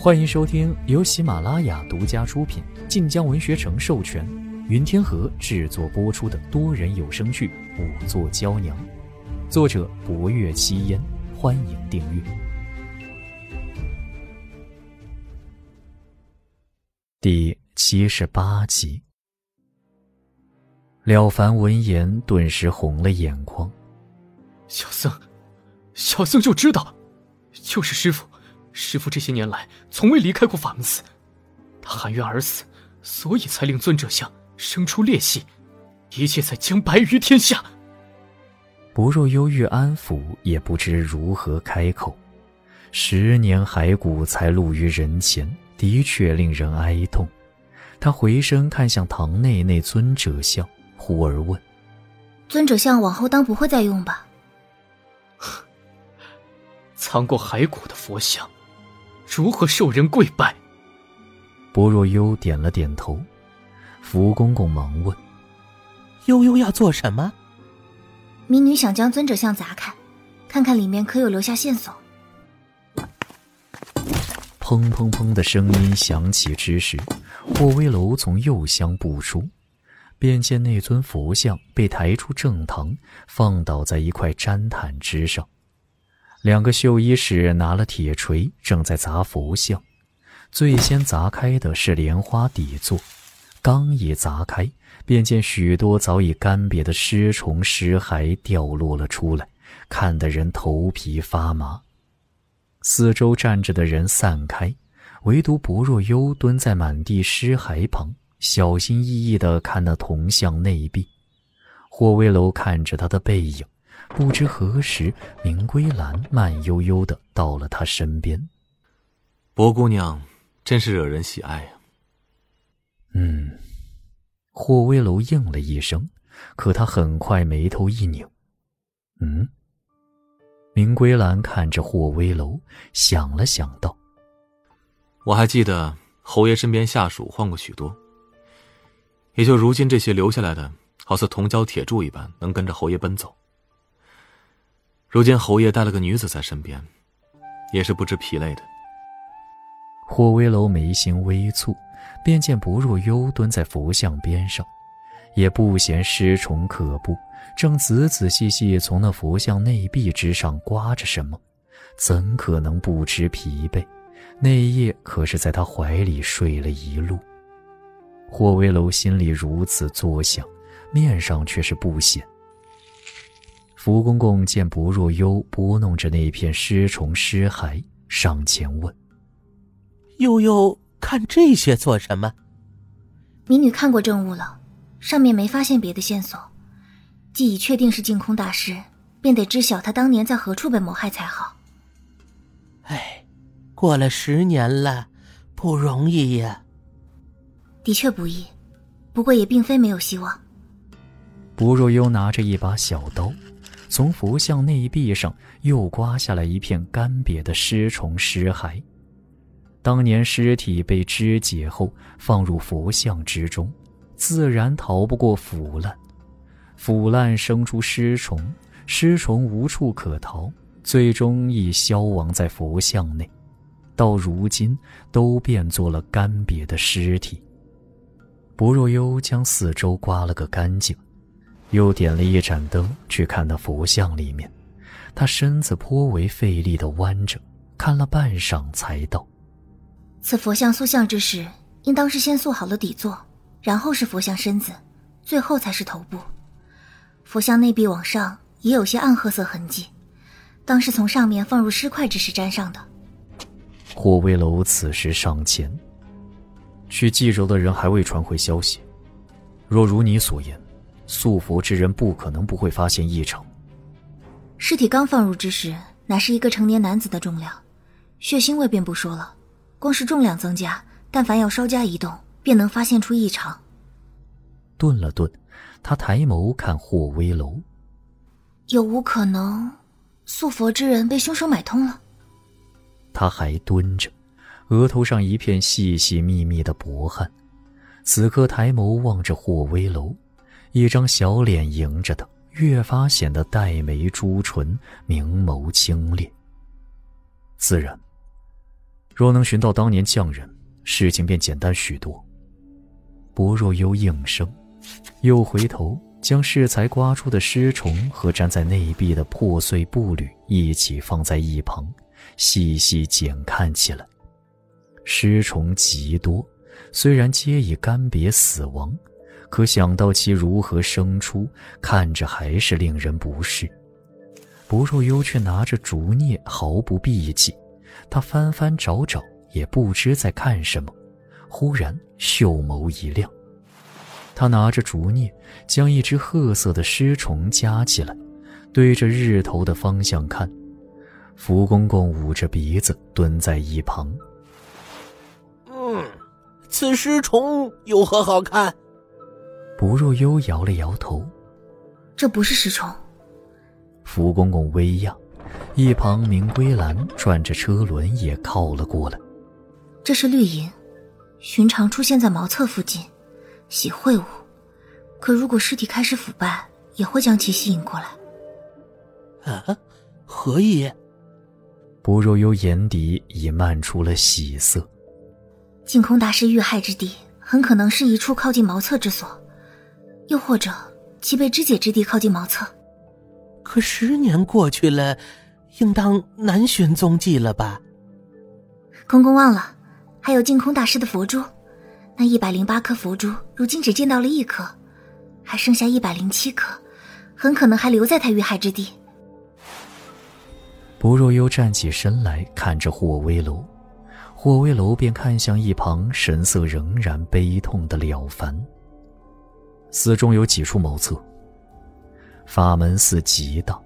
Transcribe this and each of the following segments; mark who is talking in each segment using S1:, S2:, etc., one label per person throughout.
S1: 欢迎收听由喜马拉雅独家出品、晋江文学城授权、云天河制作播出的多人有声剧《五座娇娘》，作者：博月七烟。欢迎订阅第七十八集。了凡闻言，顿时红了眼眶。
S2: 小僧，小僧就知道，就是师傅。师傅这些年来从未离开过法门寺，他含冤而死，所以才令尊者像生出裂隙，一切才将白于天下。
S1: 不若忧郁安抚，也不知如何开口。十年骸骨才露于人前，的确令人哀痛。他回身看向堂内那尊者像，忽而问：“
S3: 尊者像往后当不会再用吧？”
S2: 藏过骸骨的佛像，如何受人跪拜？
S1: 薄若幽点了点头。福公公忙问：“
S4: 悠悠要做什么？”
S3: 民女想将尊者像砸开，看看里面可有留下线索。
S1: 砰砰砰的声音响起之时，霍威楼从右厢步出，便见那尊佛像被抬出正堂，放倒在一块毡毯之上。两个绣衣使拿了铁锤，正在砸佛像。最先砸开的是莲花底座，刚一砸开，便见许多早已干瘪的尸虫尸骸掉落了出来，看得人头皮发麻。四周站着的人散开，唯独薄若幽蹲在满地尸骸旁，小心翼翼地看那铜像内壁。霍威楼看着他的背影。不知何时，明归兰慢悠悠的到了他身边。
S5: 薄姑娘，真是惹人喜爱啊。
S1: 嗯，霍威楼应了一声，可他很快眉头一拧。嗯。明归兰看着霍威楼，想了想道：“
S5: 我还记得侯爷身边下属换过许多，也就如今这些留下来的，好似铜胶铁柱一般，能跟着侯爷奔走。”如今侯爷带了个女子在身边，也是不知疲累的。
S1: 霍威楼眉心微蹙，便见不若幽蹲在佛像边上，也不嫌尸虫可怖，正仔仔细细从那佛像内壁之上刮着什么，怎可能不知疲惫？那夜可是在他怀里睡了一路。霍威楼心里如此作想，面上却是不显。福公公见不若幽拨弄着那片尸虫尸骸，上前问：“
S4: 悠悠看这些做什么？”
S3: 民女看过证物了，上面没发现别的线索。既已确定是净空大师，便得知晓他当年在何处被谋害才好。
S4: 哎，过了十年了，不容易呀。
S3: 的确不易，不过也并非没有希望。
S1: 不若幽拿着一把小刀。从佛像内壁上又刮下来一片干瘪的尸虫尸骸。当年尸体被肢解后放入佛像之中，自然逃不过腐烂。腐烂生出尸虫，尸虫无处可逃，最终亦消亡在佛像内。到如今，都变作了干瘪的尸体。薄若幽将四周刮了个干净。又点了一盏灯去看那佛像里面，他身子颇为费力的弯着，看了半晌才道：“
S3: 此佛像塑像之时，应当是先塑好了底座，然后是佛像身子，最后才是头部。佛像内壁往上也有些暗褐色痕迹，当是从上面放入尸块之时粘上的。”
S1: 霍威楼此时上前，去冀州的人还未传回消息，若如你所言。塑佛之人不可能不会发现异常。
S3: 尸体刚放入之时，乃是一个成年男子的重量，血腥味便不说了，光是重量增加，但凡要稍加移动，便能发现出异常。
S1: 顿了顿，他抬眸看霍威楼，
S3: 有无可能，素佛之人被凶手买通了？
S1: 他还蹲着，额头上一片细细密密的薄汗，此刻抬眸望着霍威楼。一张小脸迎着他，越发显得黛眉朱唇、明眸清冽。自然，若能寻到当年匠人，事情便简单许多。薄若幽应声，又回头将适才刮出的尸虫和粘在内壁的破碎布履一起放在一旁，细细检看起来。尸虫极多，虽然皆已干瘪死亡，可想到其如何生出，看着还是令人不适。不若幽却拿着竹镊，毫不避忌。他翻翻找找，也不知在看什么。忽然秀眸一亮，他拿着竹镊，将一只褐色的尸虫夹起来，对着日头的方向看。福公公捂着鼻子蹲在一旁。
S4: 嗯，此尸虫有何好看？
S1: 不若幽摇了摇头，
S3: 这不是尸虫。
S1: 福公公微漾。一旁，明归兰转着车轮也靠了过来。
S3: 这是绿萤，寻常出现在茅厕附近，喜秽物。可如果尸体开始腐败，也会将其吸引过来。
S4: 啊，何意？
S1: 不若幽眼底已漫出了喜色。
S3: 净空大师遇害之地，很可能是一处靠近茅厕之所，又或者其被肢解之地靠近茅厕。
S4: 可十年过去了。应当难寻踪迹了吧？
S3: 公公忘了，还有净空大师的佛珠，那一百零八颗佛珠，如今只见到了一颗，还剩下一百零七颗，很可能还留在他遇害之地。
S1: 不若幽站起身来，看着霍威楼，霍威楼便看向一旁神色仍然悲痛的了凡。寺中有几处茅厕，法门寺极大。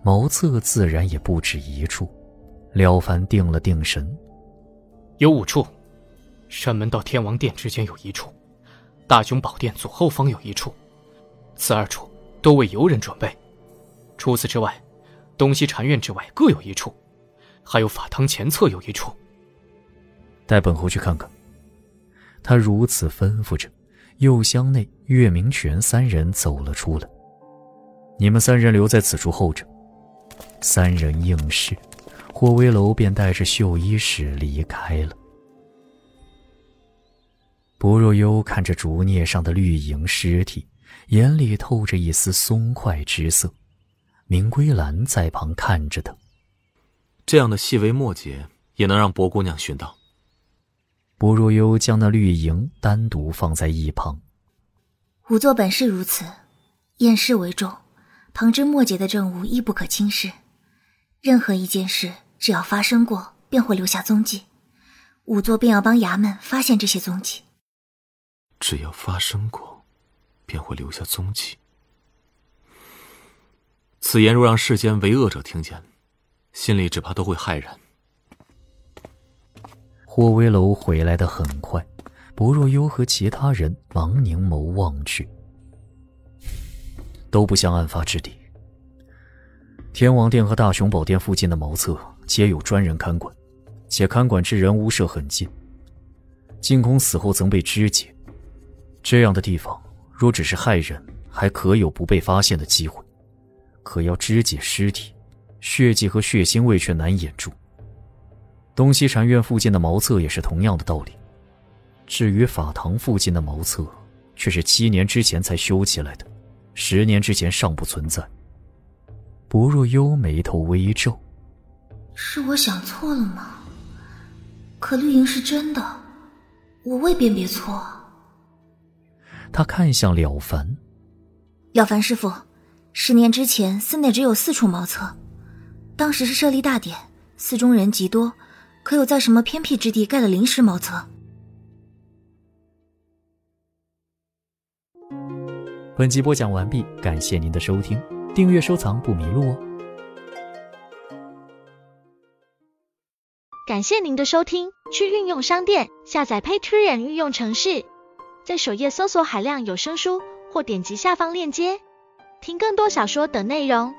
S1: 茅厕自然也不止一处，廖凡定了定神，
S2: 有五处，山门到天王殿之间有一处，大雄宝殿左后方有一处，此二处都为游人准备。除此之外，东西禅院之外各有一处，还有法堂前侧有一处。
S1: 带本侯去看看。他如此吩咐着，右厢内岳明泉三人走了出来。你们三人留在此处候着。三人应是，霍威楼便带着绣衣使离开了。薄若幽看着竹篾上的绿莹尸体，眼里透着一丝松快之色。明归兰在旁看着他，
S5: 这样的细微末节也能让薄姑娘寻到。
S1: 薄若幽将那绿莹单独放在一旁。
S3: 仵作本是如此，验尸为重。旁枝末节的证物亦不可轻视，任何一件事只要发生过，便会留下踪迹。仵作便要帮衙门发现这些踪迹。
S5: 只要发生过，便会留下踪迹。此言若让世间为恶者听见，心里只怕都会骇然。
S1: 霍威楼回来的很快，薄若幽和其他人忙凝眸望去。都不像案发之地。天王殿和大雄宝殿附近的茅厕皆有专人看管，且看管之人屋舍很近。进宫死后曾被肢解，这样的地方若只是害人，还可有不被发现的机会；可要肢解尸体，血迹和血腥味却难掩住。东西禅院附近的茅厕也是同样的道理。至于法堂附近的茅厕，却是七年之前才修起来的。十年之前尚不存在。薄若幽眉头微皱，
S3: 是我想错了吗？可绿莹是真的，我未辨别错。
S1: 他看向了凡，
S3: 了凡师傅，十年之前寺内只有四处茅厕，当时是设立大典，寺中人极多，可有在什么偏僻之地盖了临时茅厕？
S1: 本集播讲完毕，感谢您的收听，订阅收藏不迷路哦。
S6: 感谢您的收听，去运用商店下载 Patreon 运用城市，在首页搜索海量有声书，或点击下方链接听更多小说等内容。